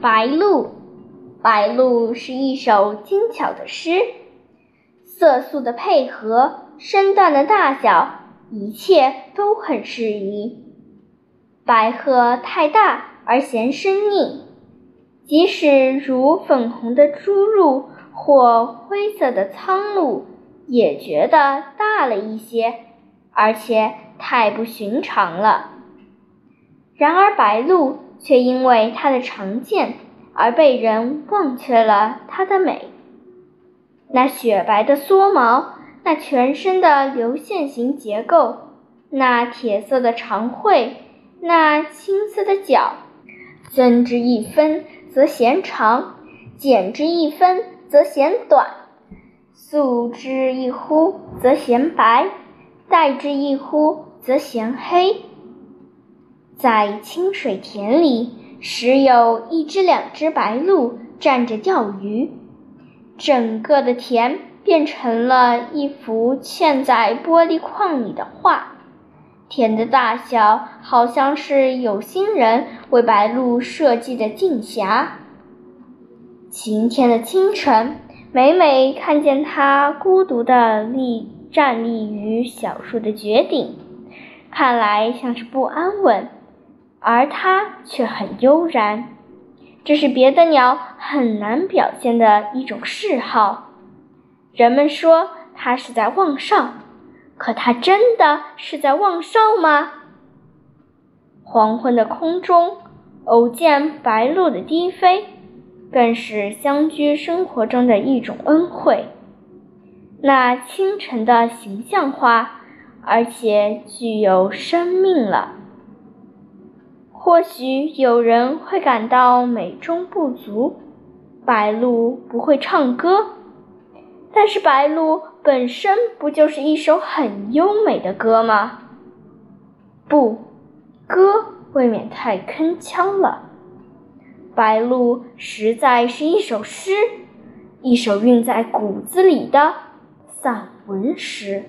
白鹭，白鹭是一首精巧的诗，色素的配合，身段的大小，一切都很适宜。白鹤太大而嫌生硬，即使如粉红的朱鹭或灰色的苍鹭，也觉得大了一些，而且太不寻常了。然而白鹭。却因为它的常见而被人忘却了它的美。那雪白的蓑毛，那全身的流线型结构，那铁色的长喙，那青色的脚，增之一分则嫌长，减之一分则嫌短，素之一忽则嫌白，黛之一忽则嫌黑。在清水田里，时有一只两只白鹭站着钓鱼，整个的田变成了一幅嵌在玻璃框里的画。田的大小好像是有心人为白鹭设计的镜匣。晴天的清晨，每每看见它孤独地立站立于小树的绝顶，看来像是不安稳。而它却很悠然，这是别的鸟很难表现的一种嗜好。人们说它是在望哨，可它真的是在望哨吗？黄昏的空中，偶见白鹭的低飞，更是乡居生活中的一种恩惠。那清晨的形象化，而且具有生命了。或许有人会感到美中不足，白鹭不会唱歌，但是白鹭本身不就是一首很优美的歌吗？不，歌未免太铿锵了。白鹭实在是一首诗，一首韵在骨子里的散文诗。